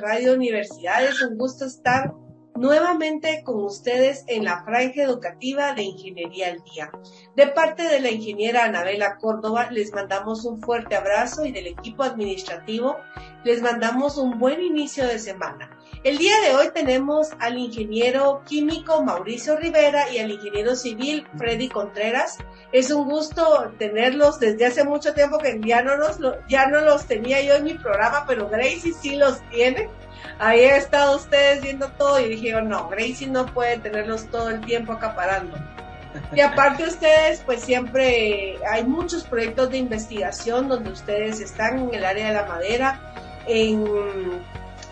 Radio Universidad? Es un gusto estar nuevamente con ustedes en la franja educativa de Ingeniería al Día. De parte de la ingeniera Anabela Córdoba, les mandamos un fuerte abrazo y del equipo administrativo les mandamos un buen inicio de semana. El día de hoy tenemos al ingeniero químico Mauricio Rivera y al ingeniero civil Freddy Contreras. Es un gusto tenerlos desde hace mucho tiempo que ya no, los, ya no los tenía yo en mi programa, pero Gracie sí los tiene. Ahí he estado ustedes viendo todo y dije, no, Gracie no puede tenerlos todo el tiempo acaparando. Y aparte ustedes, pues siempre hay muchos proyectos de investigación donde ustedes están en el área de la madera, en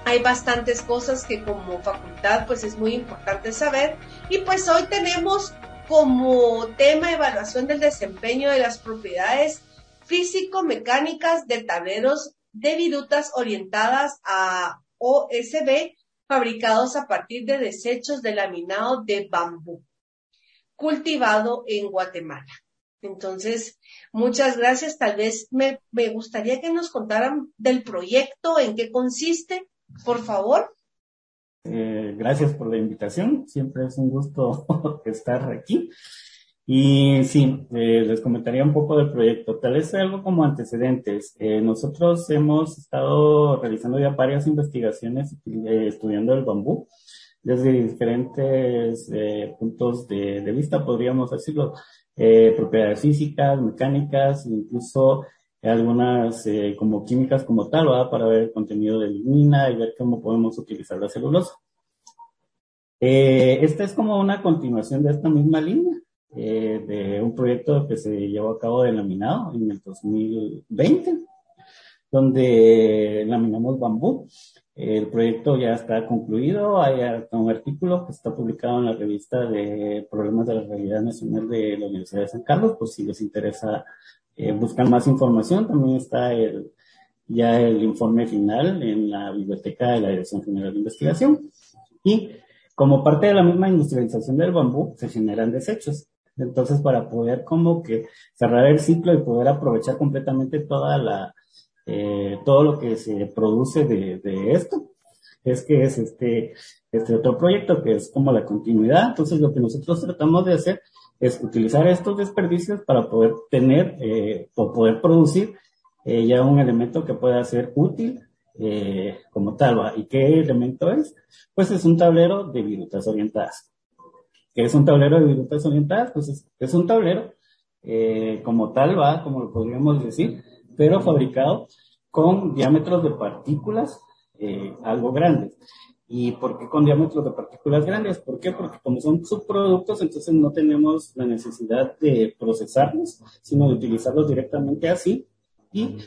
hay bastantes cosas que como facultad pues es muy importante saber y pues hoy tenemos como tema evaluación del desempeño de las propiedades físico-mecánicas de tableros de virutas orientadas a OSB fabricados a partir de desechos de laminado de bambú cultivado en Guatemala. Entonces, muchas gracias. Tal vez me, me gustaría que nos contaran del proyecto, en qué consiste por favor. Eh, gracias por la invitación. Siempre es un gusto estar aquí. Y sí, eh, les comentaría un poco del proyecto. Tal vez algo como antecedentes. Eh, nosotros hemos estado realizando ya varias investigaciones estudiando el bambú desde diferentes puntos de, de, vista, podríamos decirlo. propiedades físicas, mecánicas, incluso algunas eh, como químicas como tal, ¿verdad? Para ver el contenido de lignina y ver cómo podemos utilizar la celulosa. Eh, esta es como una continuación de esta misma línea, eh, de un proyecto que se llevó a cabo de laminado en el 2020, donde laminamos bambú. El proyecto ya está concluido, hay un artículo que está publicado en la revista de Problemas de la Realidad Nacional de la Universidad de San Carlos, por si les interesa eh, buscar más información, también está el, ya el informe final en la biblioteca de la Dirección General de Investigación. Y como parte de la misma industrialización del bambú, se generan desechos. Entonces, para poder como que cerrar el ciclo y poder aprovechar completamente toda la, eh, todo lo que se produce de, de esto, es que es este, este otro proyecto que es como la continuidad. Entonces, lo que nosotros tratamos de hacer es utilizar estos desperdicios para poder tener eh, o poder producir eh, ya un elemento que pueda ser útil eh, como tal. ¿Y qué elemento es? Pues es un tablero de virutas orientadas. ¿Qué es un tablero de virutas orientadas? Pues es, es un tablero como tal, va, como lo podríamos decir, pero fabricado con diámetros de partículas algo grandes. ¿Y por qué con diámetros de partículas grandes? ¿Por qué? Porque como son subproductos, entonces no tenemos la necesidad de procesarlos, sino de utilizarlos directamente así. Y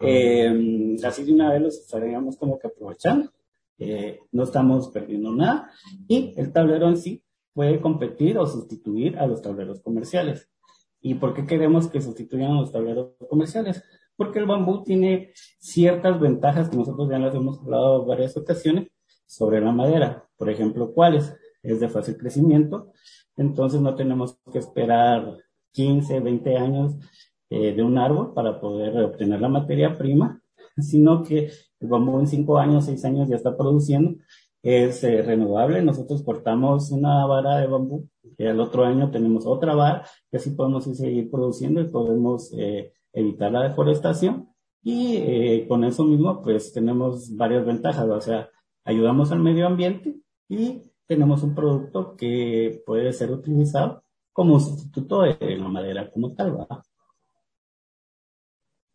eh, así de una vez los estaríamos como que aprovechando. Eh, no estamos perdiendo nada. Y el tablero en sí puede competir o sustituir a los tableros comerciales. ¿Y por qué queremos que sustituyan a los tableros comerciales? Porque el bambú tiene ciertas ventajas que nosotros ya las hemos hablado varias ocasiones, sobre la madera. Por ejemplo, ¿cuáles? Es de fácil crecimiento, entonces no tenemos que esperar 15, 20 años eh, de un árbol para poder obtener la materia prima, sino que el bambú en 5 años, 6 años ya está produciendo, es eh, renovable. Nosotros cortamos una vara de bambú y al otro año tenemos otra vara que así podemos seguir produciendo y podemos eh, evitar la deforestación. Y con eso mismo, pues tenemos varias ventajas, o sea, ayudamos al medio ambiente y tenemos un producto que puede ser utilizado como sustituto de la madera como tal, ¿verdad?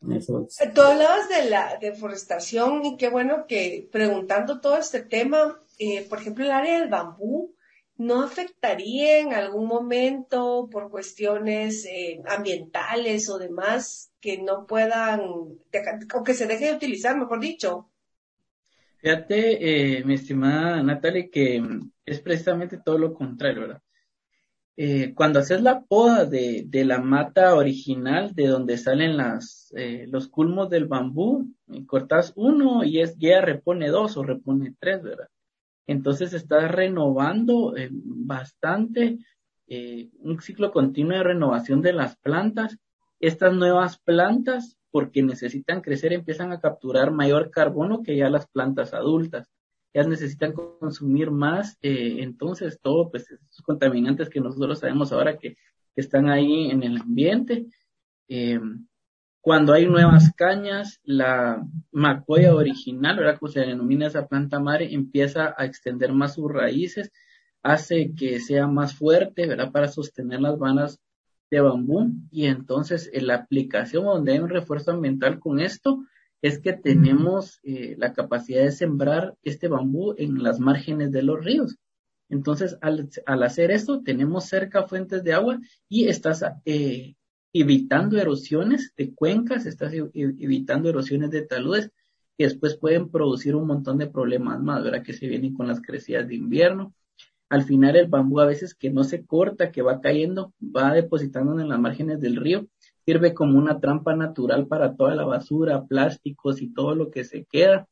Eso Tú hablabas de la deforestación y qué bueno que preguntando todo este tema, eh, por ejemplo, el área del bambú, ¿no afectaría en algún momento por cuestiones eh, ambientales o demás que no puedan, o que se deje de utilizar, mejor dicho? Fíjate, eh, mi estimada Natalie, que es precisamente todo lo contrario, ¿verdad? Eh, cuando haces la poda de, la mata original, de donde salen eh, los culmos del bambú, cortas uno y es, ya repone dos o repone tres, ¿verdad? Entonces estás renovando bastante, un ciclo continuo de renovación de las plantas. Estas nuevas plantas porque necesitan crecer, empiezan a capturar mayor carbono que ya las plantas adultas. Ellas necesitan consumir más, eh, entonces todo, pues esos contaminantes que nosotros sabemos ahora que, están ahí en el ambiente. Eh, cuando hay nuevas cañas, la macoya original, ¿verdad? Como se denomina esa planta madre, empieza a extender más sus raíces, hace que sea más fuerte, ¿verdad? Para sostener las vanas de bambú y entonces en la aplicación donde hay un refuerzo ambiental con esto es que tenemos eh, la capacidad de sembrar este bambú en las márgenes de los ríos. Entonces, al, hacer esto, tenemos cerca fuentes de agua y estás eh, evitando erosiones de cuencas, estás evitando erosiones de taludes que después pueden producir un montón de problemas más, ¿verdad? Que se vienen con las crecidas de invierno, al final el bambú a veces que no se corta, que va cayendo, va depositando en las márgenes del río, sirve como una trampa natural para toda la basura, plásticos y todo lo que se queda.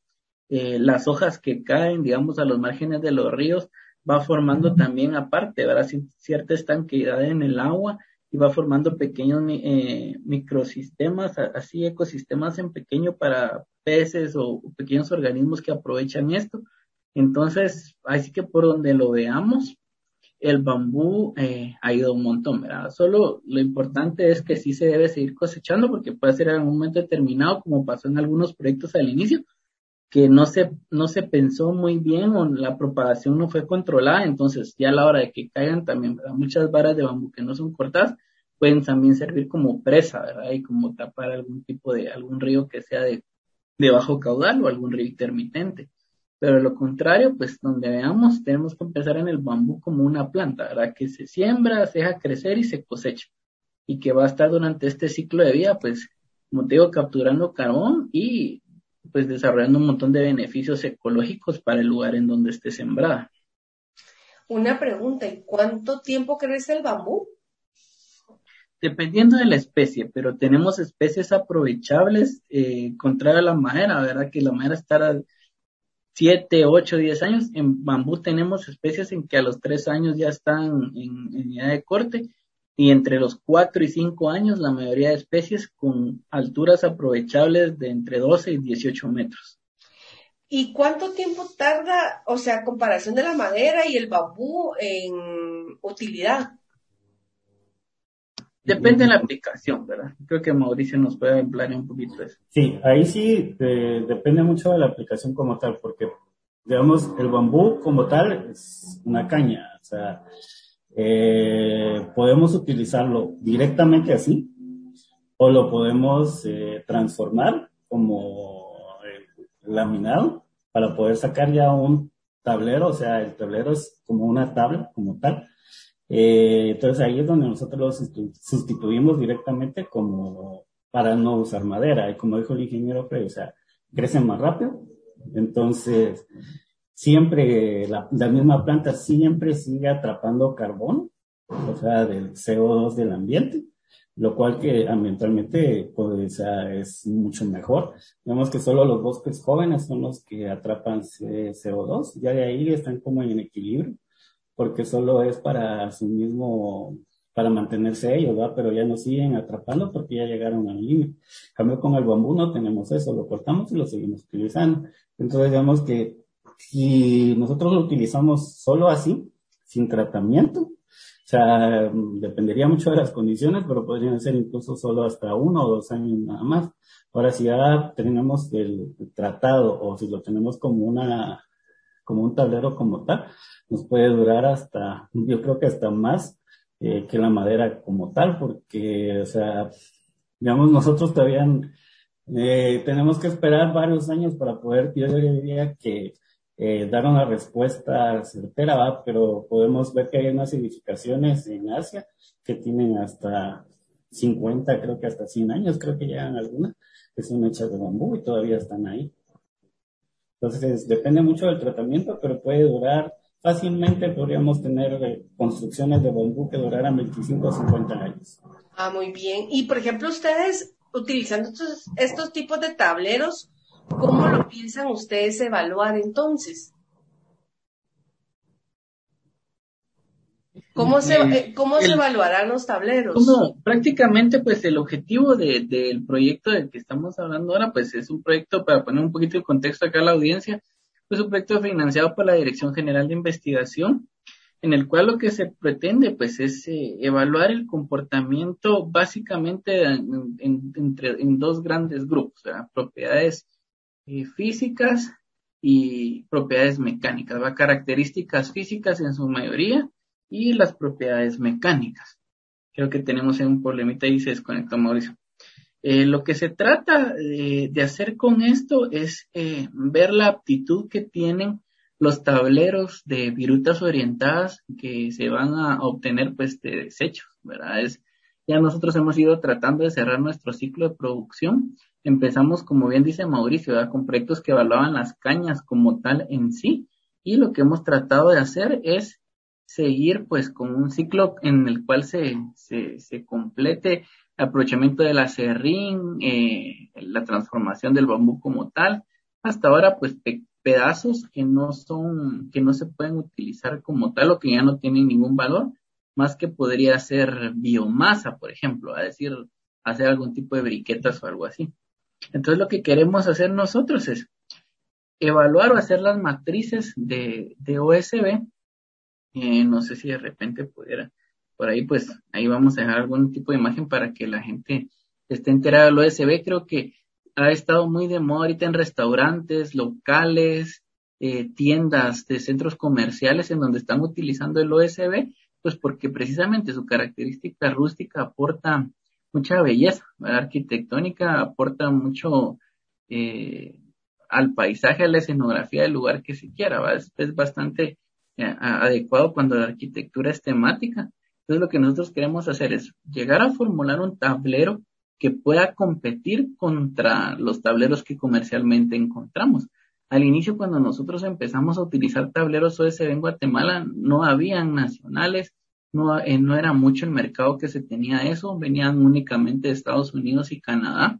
Eh, las hojas que caen, digamos, a los márgenes de los ríos, va formando también aparte, ¿verdad? Cierta estanqueidad en el agua y va formando pequeños eh, microsistemas, así ecosistemas en pequeño para peces o pequeños organismos que aprovechan esto entonces, así que por donde lo veamos, el bambú eh, ha ido un montón, ¿verdad? Solo lo importante es que sí se debe seguir cosechando porque puede ser en un momento determinado, como pasó en algunos proyectos al inicio, que no se, no se pensó muy bien o la propagación no fue controlada, entonces ya a la hora de que caigan también, ¿verdad? Muchas varas de bambú que no son cortadas pueden también servir como presa, ¿verdad? Y como tapar algún tipo de, algún río que sea de, de bajo caudal o algún río intermitente. Pero lo contrario, pues donde veamos, tenemos que empezar en el bambú como una planta, ¿verdad? Que se siembra, se deja crecer y se cosecha. Y que va a estar durante este ciclo de vida, pues, como te digo, capturando carbón y pues desarrollando un montón de beneficios ecológicos para el lugar en donde esté sembrada. Una pregunta, ¿y cuánto tiempo crece el bambú? Dependiendo de la especie, pero tenemos especies aprovechables eh, contrario a la madera, ¿verdad? Que la madera está 7, 8, 10 años. En bambú tenemos especies en que a los 3 años ya están en, edad de corte y entre los 4 y 5 años la mayoría de especies con alturas aprovechables de entre 12 y 18 metros. ¿Y cuánto tiempo tarda, o sea, comparación de la madera y el bambú en utilidad? Depende de la aplicación, ¿verdad? Creo que Mauricio nos puede emplear un poquito eso. Sí, ahí sí depende mucho de la aplicación como tal, porque, digamos, el bambú como tal es una caña, o sea, eh, podemos utilizarlo directamente así, o lo podemos eh, transformar como eh, laminado para poder sacar ya un tablero, o sea, el tablero es como una tabla como tal, eh, entonces ahí es donde nosotros lo sustituimos directamente como para no usar madera. Y como dijo el ingeniero Fred, o sea, crecen más rápido. Entonces, siempre la, misma planta siempre sigue atrapando carbón, o sea, del CO2 del ambiente, lo cual que ambientalmente pues, es mucho mejor. Vemos que solo los bosques jóvenes son los que atrapan CO2, ya de ahí están como en equilibrio porque solo es para sí mismo, para mantenerse ellos, ¿verdad? Pero ya nos siguen atrapando porque ya llegaron al límite. cambio con el bambú no tenemos eso, lo cortamos y lo seguimos utilizando. Entonces digamos que si nosotros lo utilizamos solo así, sin tratamiento, o sea, dependería mucho de las condiciones, pero podrían ser incluso solo hasta uno o dos años nada más. Ahora, si ya tenemos el tratado o si lo tenemos como una, como un tablero como tal, nos puede durar hasta, yo creo que hasta más eh, que la madera como tal, porque, o sea, digamos, nosotros todavía eh, tenemos que esperar varios años para poder, yo diría que eh, dar una respuesta certera, pero podemos ver que hay unas edificaciones en Asia que tienen hasta 50, creo que hasta 100 años, creo que llegan algunas, que son hechas de bambú y todavía están ahí. Entonces, depende mucho del tratamiento, pero puede durar fácilmente podríamos tener eh, construcciones de bambú que duraran 25 o 50 años. Ah, muy bien. Y por ejemplo, ustedes utilizando estos, tipos de tableros, ¿cómo lo piensan ustedes evaluar entonces? ¿Cómo se, eh, cómo se evaluarán los tableros? prácticamente, pues el objetivo del proyecto del que estamos hablando ahora, pues es un proyecto, para poner un poquito de contexto acá a la audiencia, pues un proyecto financiado por la Dirección General de Investigación, en el cual lo que se pretende, pues, es eh, evaluar el comportamiento básicamente en, entre, en dos grandes grupos, propiedades eh, físicas y propiedades mecánicas, ¿va? características físicas en su mayoría y las propiedades mecánicas. Creo que tenemos un problemita y se desconectó Mauricio. Eh, lo que se trata eh, de hacer con esto es eh, ver la aptitud que tienen los tableros de virutas orientadas que se van a obtener pues de desechos, ¿verdad? Es, ya nosotros hemos ido tratando de cerrar nuestro ciclo de producción. Empezamos, como bien dice Mauricio, con proyectos que evaluaban las cañas como tal en sí y lo que hemos tratado de hacer es seguir pues con un ciclo en el cual se, se, complete el aprovechamiento del acerrín, eh, la transformación del bambú como tal, hasta ahora pues pedazos que no son, que no se pueden utilizar como tal o que ya no tienen ningún valor, más que podría ser biomasa, por ejemplo, a decir, hacer algún tipo de briquetas o algo así. Entonces lo que queremos hacer nosotros es evaluar o hacer las matrices de, de OSB eh, no sé si de repente pudiera, por ahí pues ahí vamos a dejar algún tipo de imagen para que la gente esté enterada del OSB. Creo que ha estado muy de moda ahorita en restaurantes, locales, eh, tiendas de centros comerciales en donde están utilizando el OSB, pues porque precisamente su característica rústica aporta mucha belleza, arquitectónica, aporta mucho eh, al paisaje, a la escenografía del lugar que se quiera, es bastante adecuado cuando la arquitectura es temática. Entonces lo que nosotros queremos hacer es llegar a formular un tablero que pueda competir contra los tableros que comercialmente encontramos. Al inicio, cuando nosotros empezamos a utilizar tableros OSB en Guatemala, no habían nacionales, no, eh, no era mucho el mercado que se tenía eso, venían únicamente de Estados Unidos y Canadá.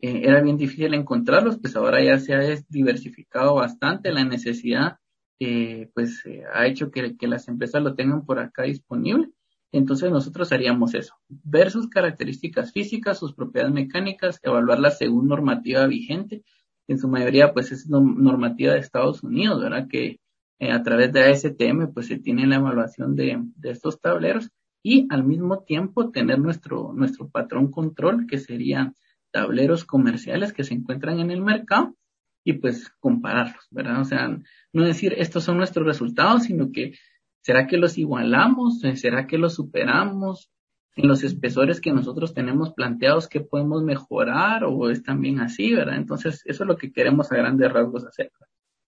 Eh, era bien difícil encontrarlos, pues ahora ya se ha diversificado bastante la necesidad eh, pues eh, ha hecho que, las empresas lo tengan por acá disponible. Entonces nosotros haríamos eso, ver sus características físicas, sus propiedades mecánicas, evaluarlas según normativa vigente. En su mayoría pues es normativa de Estados Unidos, ¿verdad? Que eh, a través de ASTM pues se tiene la evaluación de, de estos tableros y al mismo tiempo tener nuestro, nuestro patrón control que serían tableros comerciales que se encuentran en el mercado y pues compararlos, ¿verdad? O sea, no decir estos son nuestros resultados, sino que ¿será que los igualamos? ¿Será que los superamos? En los espesores que nosotros tenemos planteados, ¿qué podemos mejorar? ¿O es también así, verdad? Entonces, eso es lo que queremos a grandes rasgos hacer.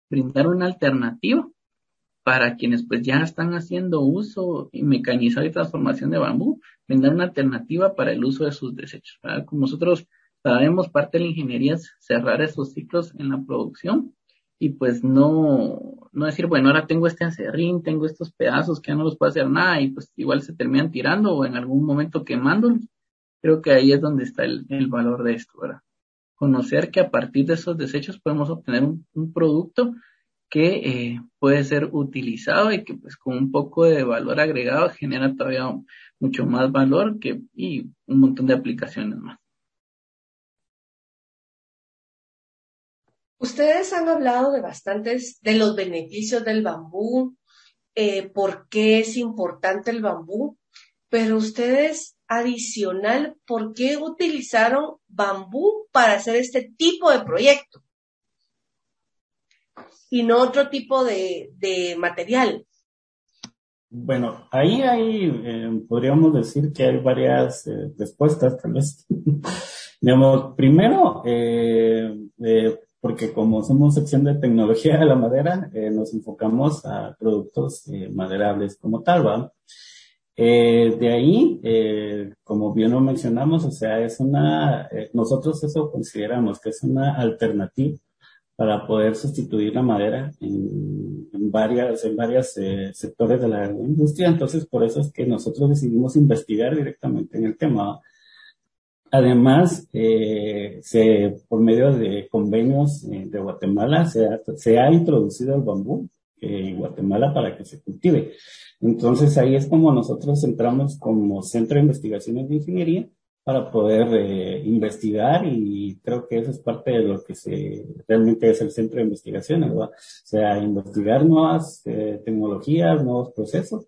Brindar una alternativa para quienes pues ya están haciendo uso y mecanizado y transformación de bambú, brindar una alternativa para el uso de sus desechos. ¿verdad? Como nosotros sabemos parte de la ingeniería es cerrar esos ciclos en la producción y pues no, no decir, bueno, ahora tengo este acerrín, tengo estos pedazos que ya no los puedo hacer nada y pues igual se terminan tirando o en algún momento quemándolos. Creo que ahí es donde está el, valor de esto, ¿verdad? Conocer que a partir de esos desechos podemos obtener un, producto que eh, puede ser utilizado y que pues con un poco de valor agregado genera todavía mucho más valor que, y un montón de aplicaciones más. Ustedes han hablado de bastantes, de los beneficios del bambú, eh, por qué es importante el bambú, pero ustedes adicional, ¿por qué utilizaron bambú para hacer este tipo de proyecto? Y no otro tipo de, material. Bueno, ahí hay, eh, podríamos decir que hay varias eh, respuestas, tal vez. Digamos, primero, eh, porque como somos sección de tecnología de la madera, eh, nos enfocamos a productos eh, maderables como tal, ¿va? Eh, de ahí, como bien lo mencionamos, o sea, es una, nosotros eso consideramos que es una alternativa para poder sustituir la madera en, en varias, en varios sectores de la industria. Entonces, por eso es que nosotros decidimos investigar directamente en el tema. Además, eh, se, por medio de convenios eh, de Guatemala se ha, se ha, introducido el bambú eh, en Guatemala para que se cultive. Entonces ahí es como nosotros entramos como centro de investigaciones de ingeniería para poder eh, investigar y creo que eso es parte de lo que se realmente es el centro de investigación, ¿verdad? O sea, investigar nuevas eh, tecnologías, nuevos procesos,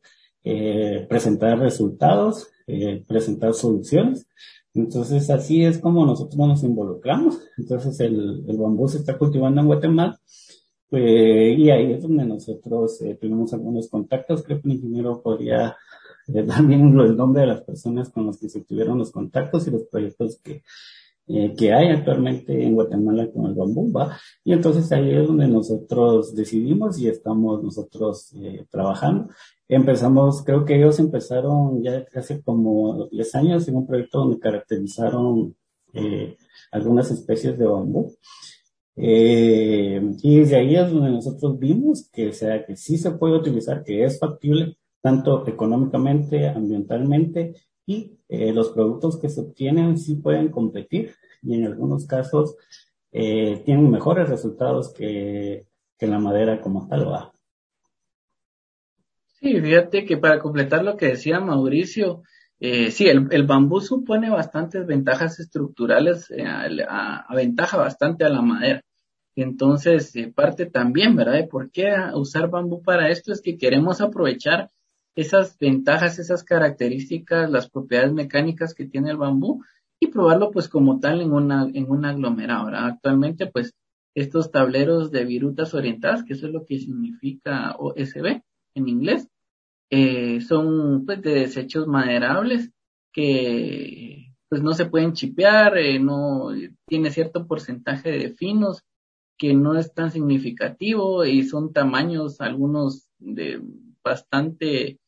presentar resultados, presentar soluciones. Entonces así es como nosotros nos involucramos. Entonces el, el bambú se está cultivando en Guatemala pues, y ahí es donde nosotros eh, tuvimos algunos contactos. Creo que el ingeniero podría eh, dar bien el nombre de las personas con las que se tuvieron los contactos y los proyectos que, eh, que hay actualmente en Guatemala con el bambú, ¿va? Y entonces ahí es donde nosotros decidimos y estamos nosotros eh, trabajando. Empezamos, creo que ellos empezaron ya hace como 10 años en un proyecto donde caracterizaron eh, algunas especies de bambú. Eh, y desde ahí es donde nosotros vimos que, sea, que sí se puede utilizar, que es factible, tanto económicamente, ambientalmente, y eh, los productos que se obtienen sí pueden competir, y en algunos casos eh, tienen mejores resultados que, que la madera como tal va. Sí, fíjate que para completar lo que decía Mauricio, eh, sí, el, el, bambú supone bastantes ventajas estructurales, aventaja bastante a la madera. Entonces, parte también, ¿verdad? Por qué usar bambú para esto es que queremos aprovechar esas ventajas, esas características, las propiedades mecánicas que tiene el bambú y probarlo pues como tal en una, en un aglomerado. Actualmente pues estos tableros de virutas orientadas, que eso es lo que significa OSB en inglés, eh, son pues de desechos maderables que pues no se pueden chipear, eh, no tiene cierto porcentaje de finos que no es tan significativo y son tamaños algunos de bastante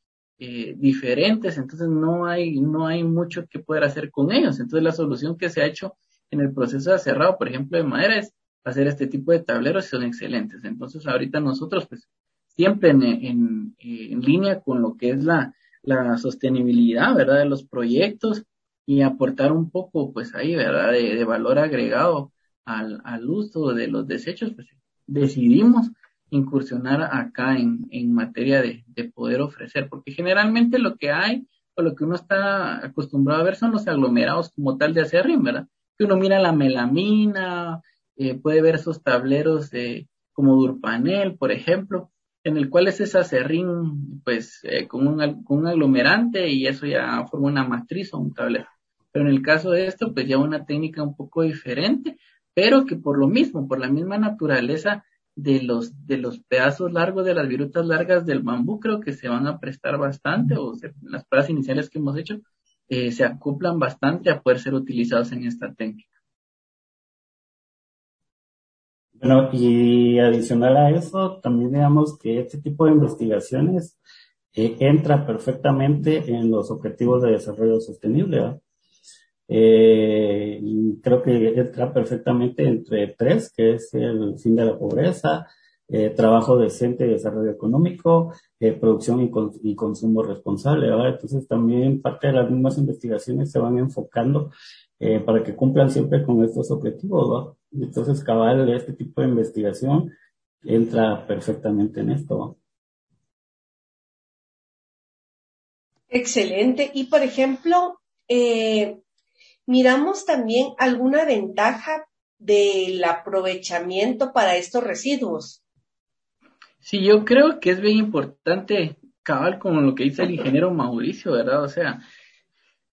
eh, diferentes, entonces no hay, no hay mucho que poder hacer con ellos. Entonces la solución que se ha hecho en el proceso de cerrado, por ejemplo, de madera es hacer este tipo de tableros y son excelentes. Entonces ahorita nosotros pues siempre en, en, en línea con lo que es la, la sostenibilidad, ¿verdad? De los proyectos y aportar un poco pues ahí, ¿verdad? De, de valor agregado al, al uso de los desechos, pues decidimos incursionar acá en, en materia de, de, poder ofrecer, porque generalmente lo que hay o lo que uno está acostumbrado a ver son los aglomerados como tal de acerrín, ¿verdad? Que uno mira la melamina, eh, puede ver esos tableros de, como Durpanel, por ejemplo, en el cual es ese acerrín, pues, eh, con, un, con un aglomerante y eso ya forma una matriz o un tablero. Pero en el caso de esto, pues ya una técnica un poco diferente, pero que por lo mismo, por la misma naturaleza de los, de los pedazos largos de las virutas largas del bambú, creo que se van a prestar bastante, o las pruebas iniciales que hemos hecho, eh, se acoplan bastante a poder ser utilizados en esta técnica. Bueno, y adicional a eso, también digamos que este tipo de investigaciones eh, entra perfectamente en los objetivos de desarrollo sostenible. Eh, creo que entra perfectamente entre tres, que es el fin de la pobreza, eh, trabajo decente y desarrollo económico, eh, producción y, con, y, consumo responsable. Entonces también parte de las mismas investigaciones se van enfocando para que cumplan siempre con estos objetivos. ¿verdad? Entonces cabal, este tipo de investigación entra perfectamente en esto. Excelente. Y por ejemplo, eh, miramos también alguna ventaja del aprovechamiento para estos residuos. Sí, yo creo que es bien importante, cabal, como lo que dice el ingeniero Mauricio, ¿verdad? O sea,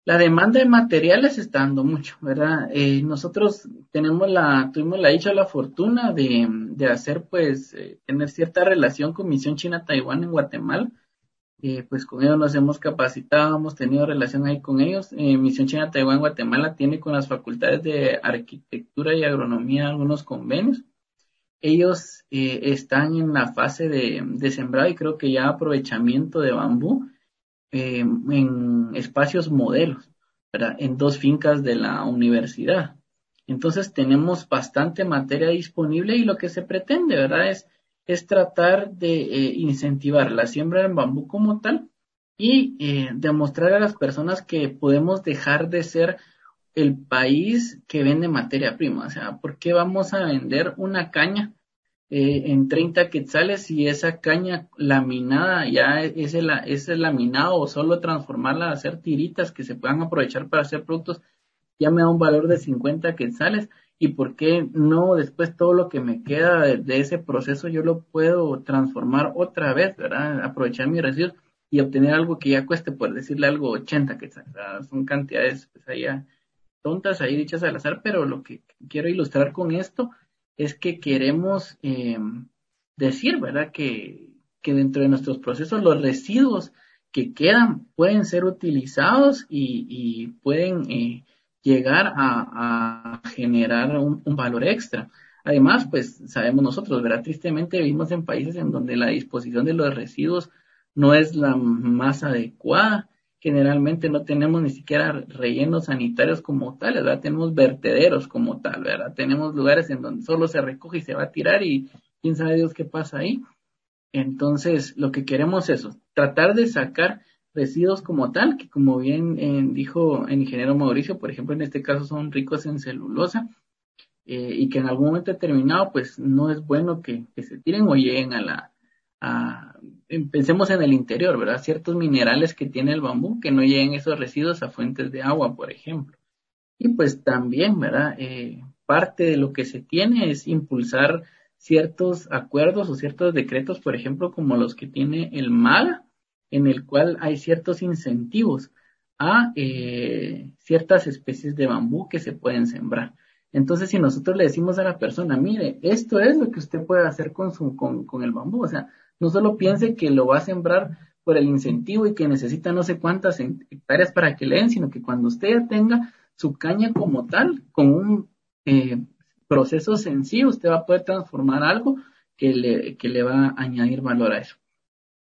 la demanda de materiales está dando mucho, ¿verdad? Eh, nosotros tenemos la, tuvimos la dicha, la fortuna de, de hacer, pues, eh, tener cierta relación con Misión China-Taiwán en Guatemala, eh, pues con ellos nos hemos capacitado, hemos tenido relación ahí con ellos. Eh, Misión China Taiwán Guatemala tiene con las facultades de arquitectura y agronomía algunos convenios. Ellos eh, están en la fase de, de, sembrado y creo que ya aprovechamiento de bambú en espacios modelos, ¿verdad? en dos fincas de la universidad. Entonces tenemos bastante materia disponible y lo que se pretende, ¿verdad? Es es tratar de eh, incentivar la siembra en bambú como tal y eh, demostrar a las personas que podemos dejar de ser el país que vende materia prima. O sea, ¿por qué vamos a vender una caña eh, en 30 quetzales y esa caña laminada ya es el, es el laminado o solo transformarla a hacer tiritas que se puedan aprovechar para hacer productos ya me da un valor de 50 quetzales y por qué no después todo lo que me queda de, ese proceso yo lo puedo transformar otra vez, ¿verdad? Aprovechar mis residuos y obtener algo que ya cueste, por decirle algo, 80 quetzales. Son cantidades pues, ahí, tontas ahí dichas al azar, pero lo que quiero ilustrar con esto es que queremos eh, decir, ¿verdad? Que, que dentro de nuestros procesos los residuos que quedan pueden ser utilizados y, y pueden eh, llegar a, generar un, valor extra. Además, pues sabemos nosotros, ¿verdad? Tristemente vivimos en países en donde la disposición de los residuos no es la más adecuada. Generalmente no tenemos ni siquiera rellenos sanitarios como tal, ¿verdad? Tenemos vertederos como tal, ¿verdad? Tenemos lugares en donde solo se recoge y se va a tirar y quién sabe Dios qué pasa ahí. Entonces, lo que queremos es eso, tratar de sacar residuos como tal, que como bien eh, dijo el ingeniero Mauricio, por ejemplo, en este caso son ricos en celulosa, eh, y que en algún momento determinado, pues no es bueno que, se tiren o lleguen a la, a, pensemos en el interior, ¿verdad? Ciertos minerales que tiene el bambú, que no lleguen esos residuos a fuentes de agua, por ejemplo. Y pues también, ¿verdad? Eh, parte de lo que se tiene es impulsar ciertos acuerdos o ciertos decretos, por ejemplo, como los que tiene el MAGA, en el cual hay ciertos incentivos a eh, ciertas especies de bambú que se pueden sembrar. Entonces, si nosotros le decimos a la persona, mire, esto es lo que usted puede hacer con, su, con, con el bambú, o sea, no solo piense que lo va a sembrar por el incentivo y que necesita no sé cuántas hectáreas para que le den, sino que cuando usted ya tenga su caña como tal, con un eh, proceso sencillo, usted va a poder transformar algo que le, que le va a añadir valor a eso.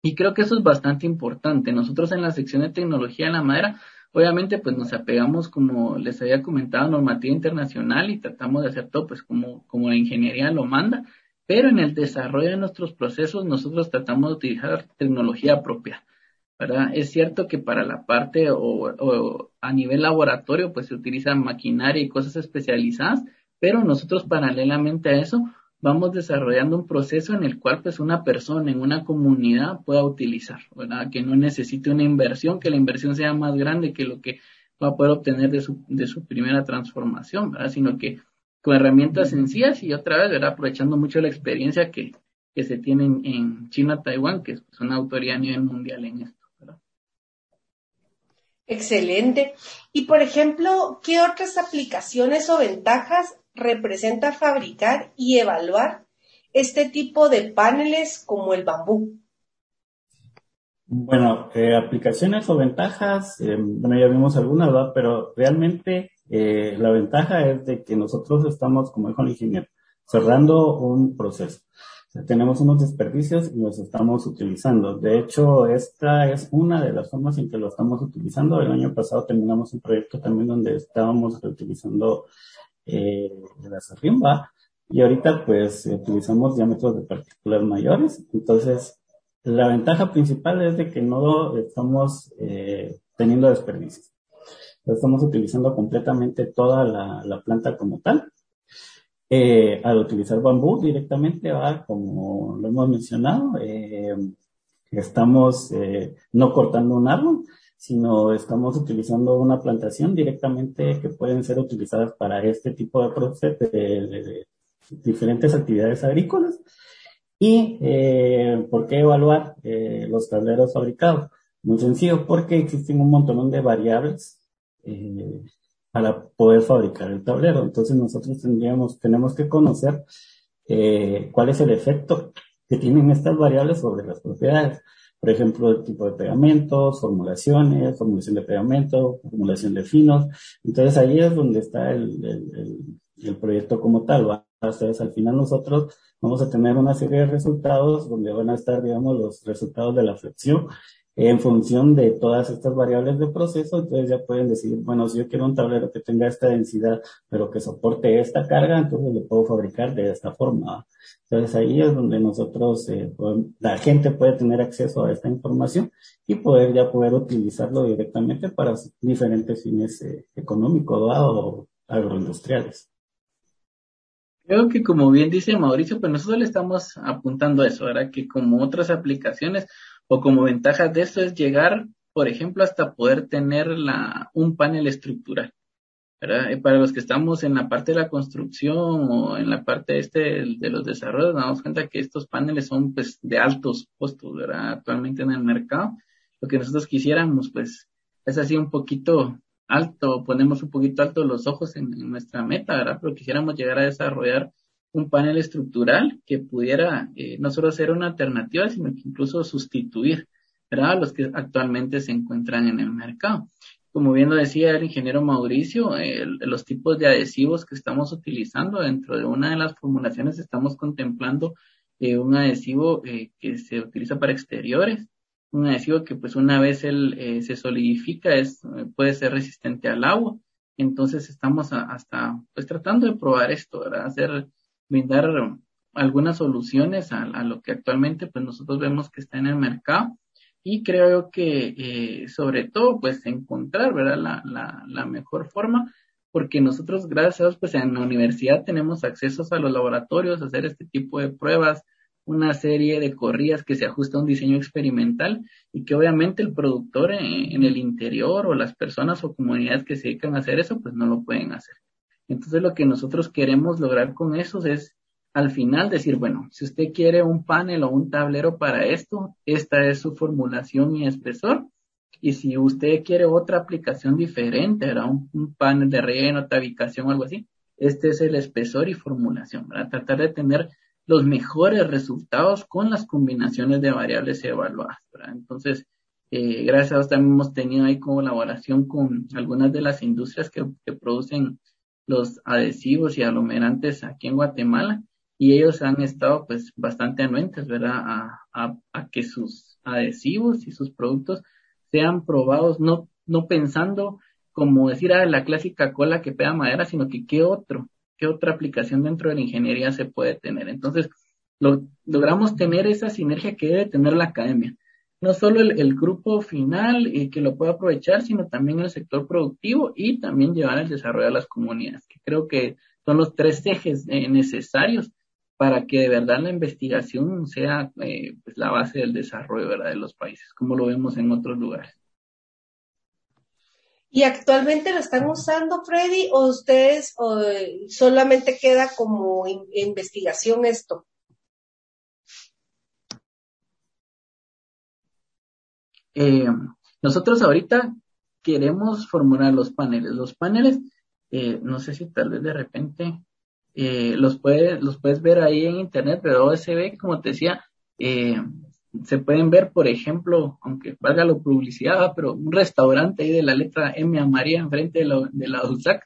Y creo que eso es bastante importante. Nosotros en la sección de tecnología de la madera, obviamente pues nos apegamos, como les había comentado, a normativa internacional y tratamos de hacer todo pues como, como la ingeniería lo manda, pero en el desarrollo de nuestros procesos nosotros tratamos de utilizar tecnología propia. ¿verdad? Es cierto que para la parte o, o a nivel laboratorio pues se utilizan maquinaria y cosas especializadas, pero nosotros paralelamente a eso vamos desarrollando un proceso en el cual pues una persona en una comunidad pueda utilizar, ¿verdad? Que no necesite una inversión, que la inversión sea más grande que lo que va a poder obtener de su, de su primera transformación, ¿verdad? Sino que con herramientas sencillas y otra vez, ¿verdad? Aprovechando mucho la experiencia que, que se tiene en, China, Taiwán, que es una autoridad a nivel mundial en esto. ¿verdad? Excelente. Y por ejemplo, ¿qué otras aplicaciones o ventajas representa fabricar y evaluar este tipo de paneles como el bambú? Bueno, eh, aplicaciones o ventajas, eh, bueno, ya vimos algunas, ¿verdad? Pero realmente eh, la ventaja es de que nosotros estamos, como dijo el ingeniero, cerrando un proceso. tenemos unos desperdicios y los estamos utilizando. De hecho, esta es una de las formas en que lo estamos utilizando. El año pasado terminamos un proyecto también donde estábamos utilizando eh, de la sarrimba y ahorita pues utilizamos diámetros de partículas mayores. Entonces, la ventaja principal es de que no estamos eh, teniendo desperdicios. Estamos utilizando completamente toda la, planta como tal. Eh, al utilizar bambú directamente va, como lo hemos mencionado, eh, estamos no cortando un árbol, sino estamos utilizando una plantación directamente que pueden ser utilizadas para este tipo de, procesos, de, diferentes actividades agrícolas. ¿Y eh, por qué evaluar eh, los tableros fabricados? Muy sencillo, porque existen un montón de variables eh, para poder fabricar el tablero. Entonces nosotros tendríamos, tenemos que conocer eh, cuál es el efecto que tienen estas variables sobre las propiedades por ejemplo, el tipo de pegamentos, formulaciones, formulación de pegamento, formulación de finos. Entonces ahí es donde está el, el, el, proyecto como tal. ¿va? Entonces al final nosotros vamos a tener una serie de resultados donde van a estar, digamos, los resultados de la flexión en función de todas estas variables de proceso, entonces ya pueden decir, bueno, si yo quiero un tablero que tenga esta densidad, pero que soporte esta carga, entonces lo puedo fabricar de esta forma. Entonces ahí es donde nosotros, eh, la gente puede tener acceso a esta información y poder ya poder utilizarlo directamente para diferentes fines eh, económicos o agroindustriales. Creo que como bien dice Mauricio, pues nosotros le estamos apuntando a eso, ¿verdad? Que como otras aplicaciones o como ventajas de esto es llegar, por ejemplo, hasta poder tener la, un panel estructural. ¿verdad? para los que estamos en la parte de la construcción o en la parte este de los desarrollos, nos damos cuenta que estos paneles son pues de altos costos, ¿verdad? Actualmente en el mercado. Lo que nosotros quisiéramos, pues, es así un poquito alto, ponemos un poquito alto los ojos en, nuestra meta, ¿verdad? Pero quisiéramos llegar a desarrollar un panel estructural que pudiera eh, no solo ser una alternativa, sino que incluso sustituir, ¿verdad? A los que actualmente se encuentran en el mercado. Como bien lo decía el ingeniero Mauricio, los tipos de adhesivos que estamos utilizando dentro de una de las formulaciones estamos contemplando eh, un adhesivo eh, que se utiliza para exteriores, un adhesivo que pues una vez él se solidifica es, puede ser resistente al agua. Entonces estamos hasta pues tratando de probar esto, ¿verdad? Hacer, brindar algunas soluciones a, lo que actualmente pues nosotros vemos que está en el mercado y creo que eh, sobre todo pues encontrar, ¿verdad? La, la, la mejor forma porque nosotros, gracias pues en la universidad tenemos accesos a los laboratorios, a hacer este tipo de pruebas, una serie de corridas que se ajusta a un diseño experimental y que obviamente el productor en, el interior o las personas o comunidades que se dedican a hacer eso, pues no lo pueden hacer. Entonces lo que nosotros queremos lograr con eso es al final decir, bueno, si usted quiere un panel o un tablero para esto, esta es su formulación y espesor. Y si usted quiere otra aplicación diferente, ¿verdad? Un, panel de relleno, tabicación algo así, este es el espesor y formulación, para Tratar de tener los mejores resultados con las combinaciones de variables evaluadas. Entonces, eh, gracias a Dios también hemos tenido ahí colaboración con algunas de las industrias que, producen los adhesivos y aglomerantes aquí en Guatemala y ellos han estado pues bastante anuentes, ¿verdad? A, a, que sus adhesivos y sus productos sean probados, no, no pensando como decir, ah, la clásica cola que pega madera, sino que qué otro, qué otra aplicación dentro de la ingeniería se puede tener. Entonces, logramos tener esa sinergia que debe tener la academia. No solo el, grupo final que lo pueda aprovechar, sino también el sector productivo y también llevar el desarrollo a las comunidades, que creo que son los tres ejes eh, necesarios para que de verdad la investigación sea eh, pues la base del desarrollo ¿verdad? de los países, como lo vemos en otros lugares. ¿Y actualmente lo están usando, Freddy, o ustedes solamente queda como investigación esto? Eh, nosotros ahorita queremos formular los paneles. Los paneles, eh, no sé si tal vez de repente eh, los, puedes, los puedes ver ahí en internet, pero OSB, como te decía, eh, se pueden ver, por ejemplo, aunque valga la publicidad, pero un restaurante ahí de la letra M a María enfrente de la, de la USAC,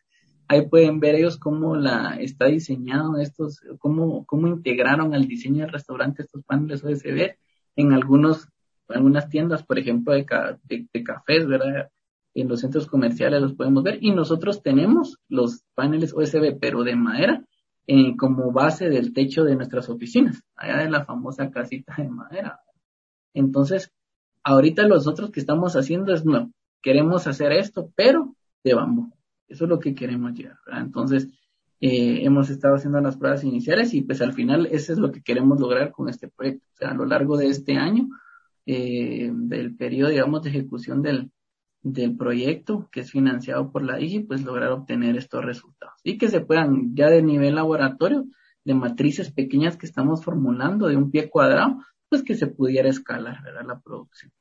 ahí pueden ver ellos cómo la está diseñado estos, cómo, cómo integraron al diseño del restaurante estos paneles OSB en algunos, algunas tiendas, por ejemplo, de, de, cafés, ¿verdad? En los centros comerciales los podemos ver y nosotros tenemos los paneles OSB, pero de madera, eh, como base del techo de nuestras oficinas, allá de la famosa casita de madera. Entonces, ahorita nosotros que estamos haciendo es, no, queremos hacer esto, pero de bambú. Eso es lo que queremos llegar. Entonces, eh, hemos estado haciendo las pruebas iniciales y pues al final eso es lo que queremos lograr con este proyecto. O sea, a lo largo de este año, eh, del periodo, digamos, de ejecución del, del proyecto que es financiado por la IGI, pues lograr obtener estos resultados y que se puedan ya de nivel laboratorio, de matrices pequeñas que estamos formulando de un pie cuadrado, pues que se pudiera escalar ¿verdad? la producción.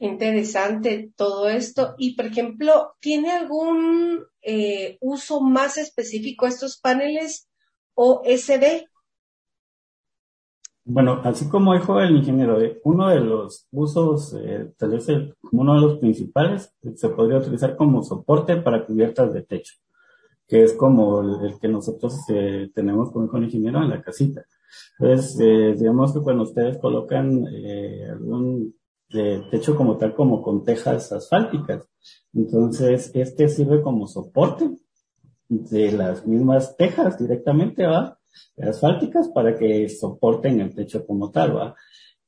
Interesante todo esto. Y, por ejemplo, ¿tiene algún eh, uso más específico estos paneles OSD? Bueno, así como dijo el ingeniero, eh, uno de los usos, eh, tal vez uno de los principales, se podría utilizar como soporte para cubiertas de techo, que es como el, que nosotros tenemos con el ingeniero en la casita. Entonces, eh, digamos que cuando ustedes colocan eh, algún de techo como tal, como con tejas asfálticas, entonces este sirve como soporte de las mismas tejas directamente, ¿va? Asfálticas para que soporten el techo como tal, ¿va?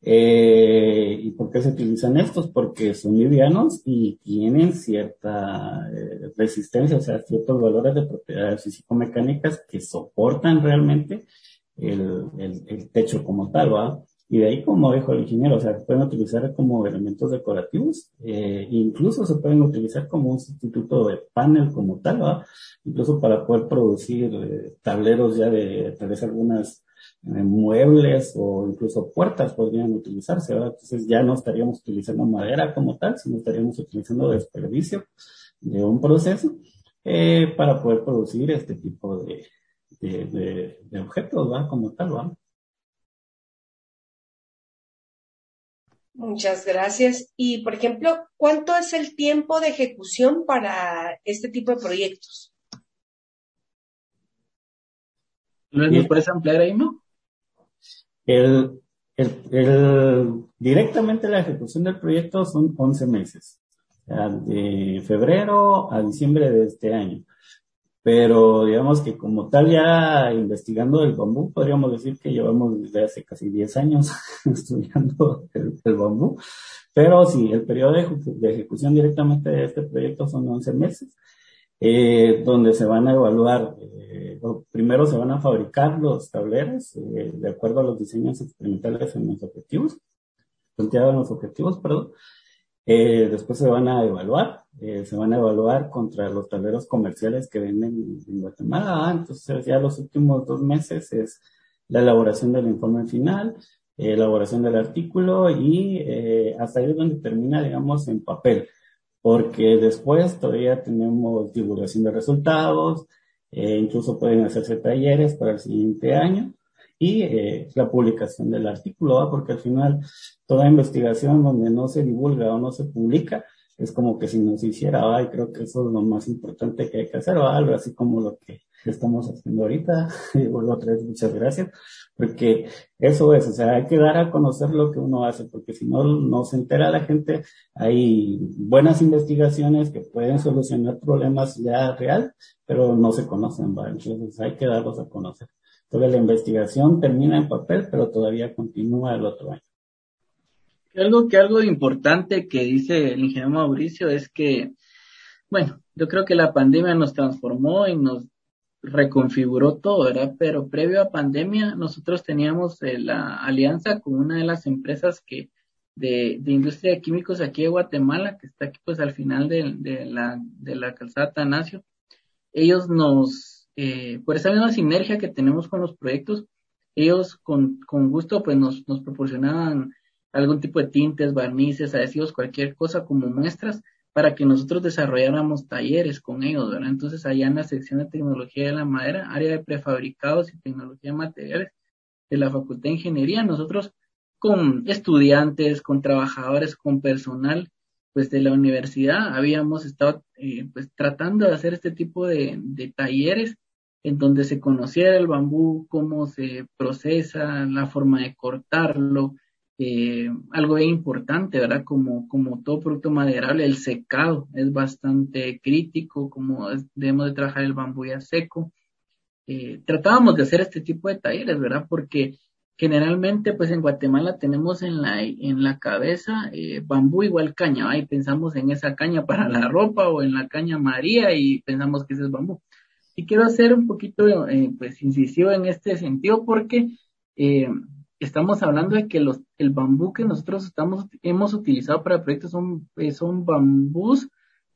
Eh, ¿Y por qué se utilizan estos? Porque son livianos y tienen cierta eh, resistencia, o sea, ciertos valores de propiedades físico-mecánicas que soportan realmente el, el, techo como tal, ¿va? Y de ahí, como dijo el ingeniero, o sea, se pueden utilizar como elementos decorativos, eh, incluso se pueden utilizar como un sustituto de panel como tal, ¿va? Incluso para poder producir eh, tableros ya de tal vez algunas muebles o incluso puertas podrían utilizarse, ¿verdad? Entonces ya no estaríamos utilizando madera como tal, sino estaríamos utilizando desperdicio de un proceso eh, para poder producir este tipo de, de, objetos, ¿verdad? Como tal, ¿verdad? Muchas gracias. Y, por ejemplo, ¿cuánto es el tiempo de ejecución para este tipo de proyectos? ¿No puedes ampliar ahí, no? El, el, directamente la ejecución del proyecto son 11 meses, de febrero a diciembre de este año. Pero digamos que como tal ya investigando el bambú, podríamos decir que llevamos desde hace casi 10 años estudiando el, bambú. Pero sí, el periodo de, ejecución directamente de este proyecto son 11 meses, eh, donde se van a evaluar eh, primero se van a fabricar los tableros eh, de acuerdo a los diseños experimentales en los objetivos, planteados en los objetivos, perdón. Después se van a evaluar, eh, se van a evaluar contra los tableros comerciales que venden en Guatemala. Ah, entonces ya los últimos dos meses es la elaboración del informe final, elaboración del artículo y hasta ahí es donde termina, digamos, en papel, porque después todavía tenemos divulgación de resultados, eh, incluso pueden hacerse talleres para el siguiente año y eh, la publicación del artículo, porque al final toda investigación donde no se divulga o no se publica es como que si no se hiciera, y creo que eso es lo más importante que hay que hacer, ¿va? algo así como lo que estamos haciendo ahorita. Y vuelvo otra vez, muchas gracias, porque eso es, o sea, hay que dar a conocer lo que uno hace, porque si no, no se entera la gente, hay buenas investigaciones que pueden solucionar problemas ya real, pero no se conocen, ¿va? Entonces hay que darlos a conocer. Entonces la investigación termina en papel, pero todavía continúa el otro año. Algo que algo importante que dice el ingeniero Mauricio es que, bueno, yo creo que la pandemia nos transformó y nos reconfiguró todo, ¿verdad? Pero previo a pandemia, nosotros teníamos eh, la alianza con una de las empresas que de, industria de químicos aquí de Guatemala, que está aquí pues al final de, de la, de la calzada Tanacio. Ellos nos, eh, por esa misma sinergia que tenemos con los proyectos, ellos con, con gusto pues nos, nos proporcionaban algún tipo de tintes, barnices, adhesivos, cualquier cosa como muestras para que nosotros desarrolláramos talleres con ellos, ¿verdad? Entonces, allá en la sección de tecnología de la madera, área de prefabricados y tecnología de materiales de la Facultad de Ingeniería, nosotros con estudiantes, con trabajadores, con personal, pues de la universidad, habíamos estado eh, pues tratando de hacer este tipo de, de talleres en donde se conociera el bambú, cómo se procesa, la forma de cortarlo, eh, algo importante, ¿verdad? Como, como todo producto maderable, el secado es bastante crítico, como debemos de trabajar el bambú ya seco. Eh, tratábamos de hacer este tipo de talleres, ¿verdad? Porque generalmente, pues en Guatemala tenemos en la, en la cabeza eh, bambú igual caña, Y pensamos en esa caña para la ropa o en la caña María y pensamos que ese es bambú. Y quiero hacer un poquito, eh, pues, incisivo en este sentido porque eh, estamos hablando de que los, el bambú que nosotros estamos, hemos utilizado para proyectos son, eh, son bambús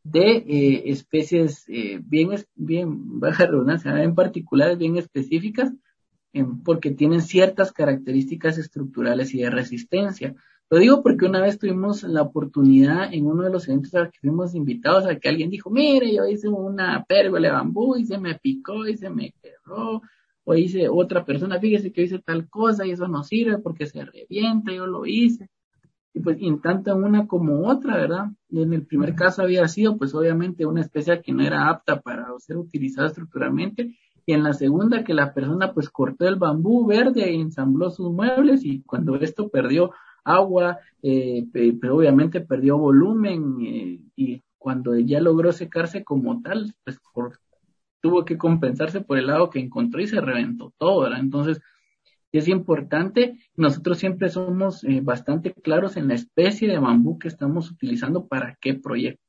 de eh, especies eh, bien, bien, baja redundancia, en particulares bien específicas, porque tienen ciertas características estructurales y de resistencia. Lo digo porque una vez tuvimos la oportunidad en uno de los eventos a los que fuimos invitados a que alguien dijo, mire, yo hice una pérgola de bambú y se me picó y se me quebró o dice otra persona, fíjese que hice tal cosa y eso no sirve porque se revienta, yo lo hice. Y pues en tanto una como otra, ¿verdad? Y en el primer caso había sido pues obviamente una especie que no era apta para ser utilizada estructuralmente y en la segunda que la persona pues cortó el bambú verde y ensambló sus muebles y cuando esto perdió agua, eh, pero obviamente perdió volumen eh, y cuando ya logró secarse como tal, pues tuvo que compensarse por el lado que encontró y se reventó todo, ¿verdad? Entonces, es importante. Nosotros siempre somos eh, bastante claros en la especie de bambú que estamos utilizando para qué proyecto.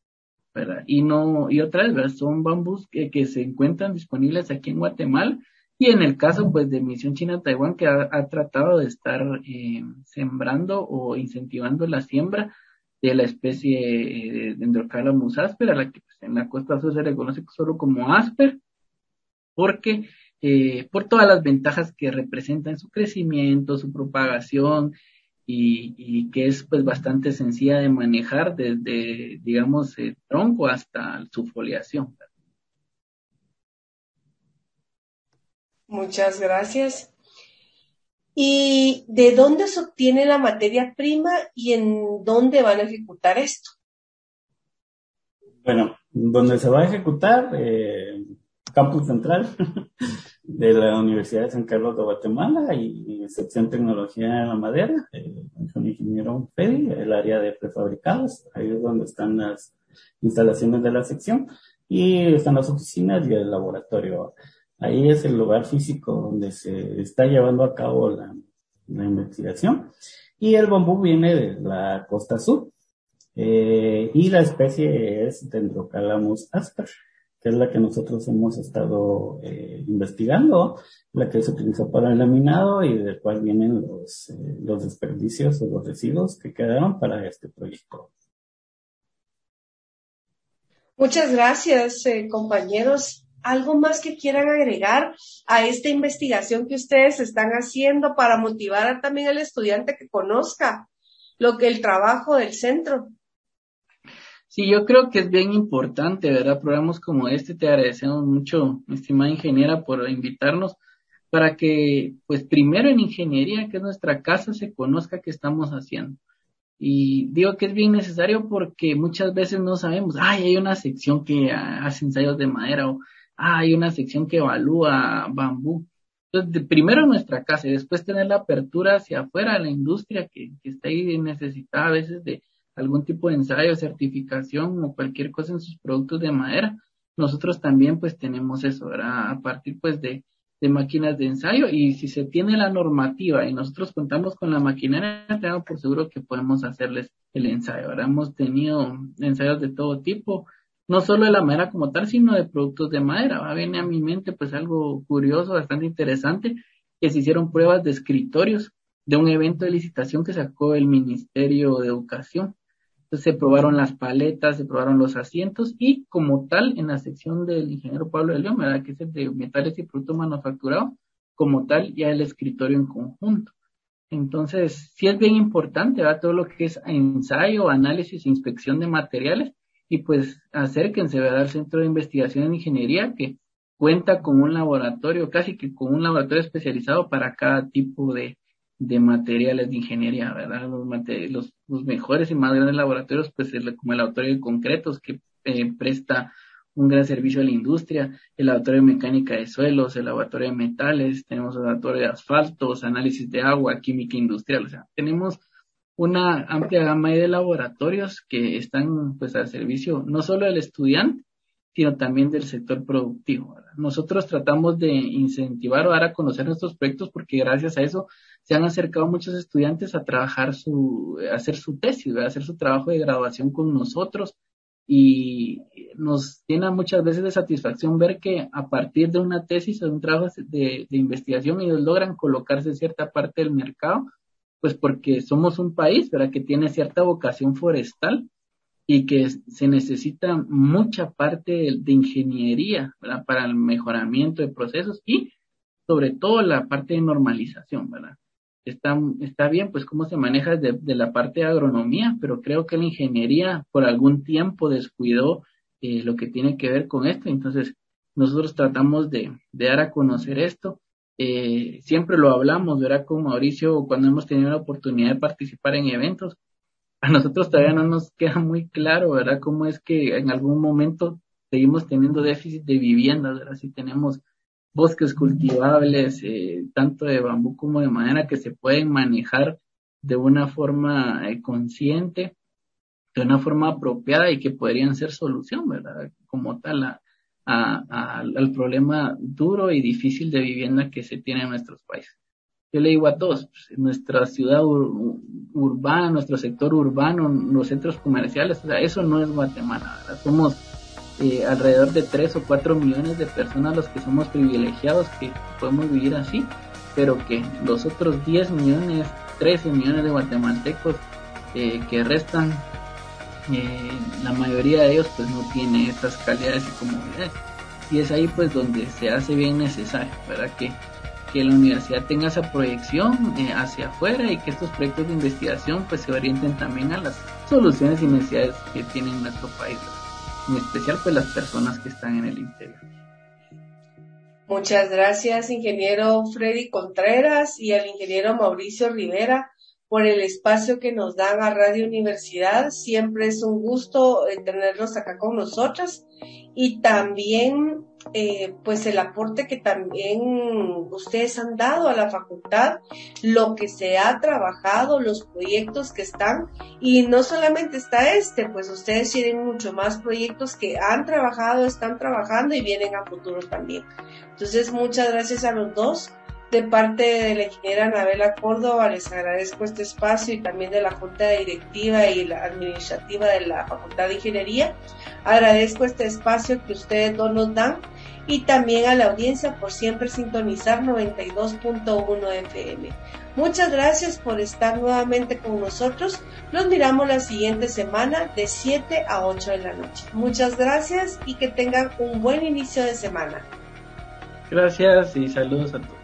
¿verdad? Y no, y otra vez, son bambús que, se encuentran disponibles aquí en Guatemala y en el caso pues de Misión China Taiwán que ha, tratado de estar eh, sembrando o incentivando la siembra de la especie eh, Dendrocalamus asper, a la que pues, en la costa sur se reconoce solo como asper, porque eh, por todas las ventajas que representa en su crecimiento, su propagación y, que es pues bastante sencilla de manejar desde, digamos, el tronco hasta su foliación. Muchas gracias. ¿Y de dónde se obtiene la materia prima y en dónde van a ejecutar esto? Bueno, donde se va a ejecutar, eh, Campus Central de la Universidad de San Carlos de Guatemala y, sección Tecnología de la Madera, eh, con ingeniero Fedi, el área de prefabricados, ahí es donde están las instalaciones de la sección y están las oficinas y el laboratorio. Ahí es el lugar físico donde se está llevando a cabo la, investigación. Y el bambú viene de la costa sur. Eh, y la especie es Dendrocalamus asper, que es la que nosotros hemos estado eh, investigando, la que se utilizó para el laminado y del cual vienen los, eh, los desperdicios o los residuos que quedaron para este proyecto. Muchas gracias, compañeros. ¿Algo más que quieran agregar a esta investigación que ustedes están haciendo para motivar también al estudiante que conozca lo que el trabajo del centro? Sí, yo creo que es bien importante, ¿verdad? Programas como este, te agradecemos mucho, estimada ingeniera, por invitarnos para que, pues primero en ingeniería, que es nuestra casa, se conozca qué estamos haciendo. Y digo que es bien necesario porque muchas veces no sabemos, ay, hay una sección que hace ensayos de madera o ah, hay una sección que evalúa bambú. Entonces, primero nuestra casa y después tener la apertura hacia afuera, la industria que, que está ahí necesitada a veces de algún tipo de ensayo, certificación o cualquier cosa en sus productos de madera. Nosotros también pues tenemos eso, ¿verdad? A partir pues de, de máquinas de ensayo y si se tiene la normativa y nosotros contamos con la maquinaria, tengo por seguro que podemos hacerles el ensayo. Ahora hemos tenido ensayos de todo tipo, no solo de la madera como tal, sino de productos de madera. ¿va? Viene a mi mente pues algo curioso, bastante interesante, que se hicieron pruebas de escritorios de un evento de licitación que sacó el Ministerio de Educación. Entonces se probaron las paletas, se probaron los asientos y como tal en la sección del ingeniero Pablo de León, ¿verdad? que es el de metales y productos manufacturados, como tal ya el escritorio en conjunto. Entonces, sí es bien importante, ¿verdad? Todo lo que es ensayo, análisis, inspección de materiales, y pues acérquense al Centro de Investigación en Ingeniería que cuenta con un laboratorio, casi que con un laboratorio especializado para cada tipo de, de materiales de ingeniería, ¿verdad? Los, mejores y más grandes laboratorios, pues como el laboratorio de concretos que eh, presta un gran servicio a la industria, el laboratorio de mecánica de suelos, el laboratorio de metales, tenemos el laboratorio de asfaltos, análisis de agua, química industrial, o sea, tenemos una amplia gama de laboratorios que están pues al servicio no solo del estudiante, sino también del sector productivo. Nosotros tratamos de incentivar o dar a conocer nuestros proyectos porque gracias a eso se han acercado muchos estudiantes a trabajar su, a hacer su tesis, a hacer su trabajo de graduación con nosotros y nos llena muchas veces de satisfacción ver que a partir de una tesis o de un trabajo de, de investigación ellos logran colocarse en cierta parte del mercado pues porque somos un país, ¿verdad? Que tiene cierta vocación forestal y que se necesita mucha parte de, ingeniería, ¿verdad? Para el mejoramiento de procesos y sobre todo la parte de normalización, ¿verdad? Está, está bien, pues cómo se maneja de, de la parte de agronomía, pero creo que la ingeniería por algún tiempo descuidó eh, lo que tiene que ver con esto, entonces nosotros tratamos de, de dar a conocer esto eh, siempre lo hablamos, ¿verdad? Con Mauricio, cuando hemos tenido la oportunidad de participar en eventos, a nosotros todavía no nos queda muy claro, ¿verdad? Cómo es que en algún momento seguimos teniendo déficit de viviendas, ¿verdad? Si tenemos bosques cultivables, eh, tanto de bambú como de madera, que se pueden manejar de una forma eh, consciente, de una forma apropiada y que podrían ser solución, ¿verdad? Como tal, a, al problema duro y difícil de vivienda que se tiene en nuestros países. yo le digo a todos, pues, nuestra ciudad urbana, nuestro sector urbano, los centros comerciales, o sea, eso no es Guatemala, somos eh, alrededor de 3 o 4 millones de personas los que somos privilegiados, que podemos vivir así, pero que los otros 10 millones, 13 millones de guatemaltecos eh, que restan, eh, la mayoría de ellos pues no tiene estas calidades y comodidades. Y es ahí pues donde se hace bien necesario, ¿verdad? Que que la universidad tenga esa proyección hacia afuera y que estos proyectos de investigación pues se orienten también a las soluciones y necesidades que tiene nuestro país, en especial pues las personas que están en el interior. Muchas gracias, ingeniero Freddy Contreras y al ingeniero Mauricio Rivera por el espacio que nos dan a Radio Universidad. Siempre es un gusto eh, tenerlos acá con nosotras y también eh, pues el aporte que también ustedes han dado a la facultad, lo que se ha trabajado, los proyectos que están y no solamente está este, pues ustedes tienen mucho más proyectos que han trabajado, están trabajando y vienen a futuro también. Entonces muchas gracias a los dos de parte de la ingeniera Anabela Córdoba, les agradezco este espacio y también de la Junta Directiva y la Administrativa de la Facultad de Ingeniería. Agradezco este espacio que ustedes nos dan y también a la audiencia por siempre sintonizar 92.1 FM. Muchas gracias por estar nuevamente con nosotros. Nos miramos la siguiente semana de 7 a 8 de la noche. Muchas gracias y que tengan un buen inicio de semana. Gracias y saludos a todos.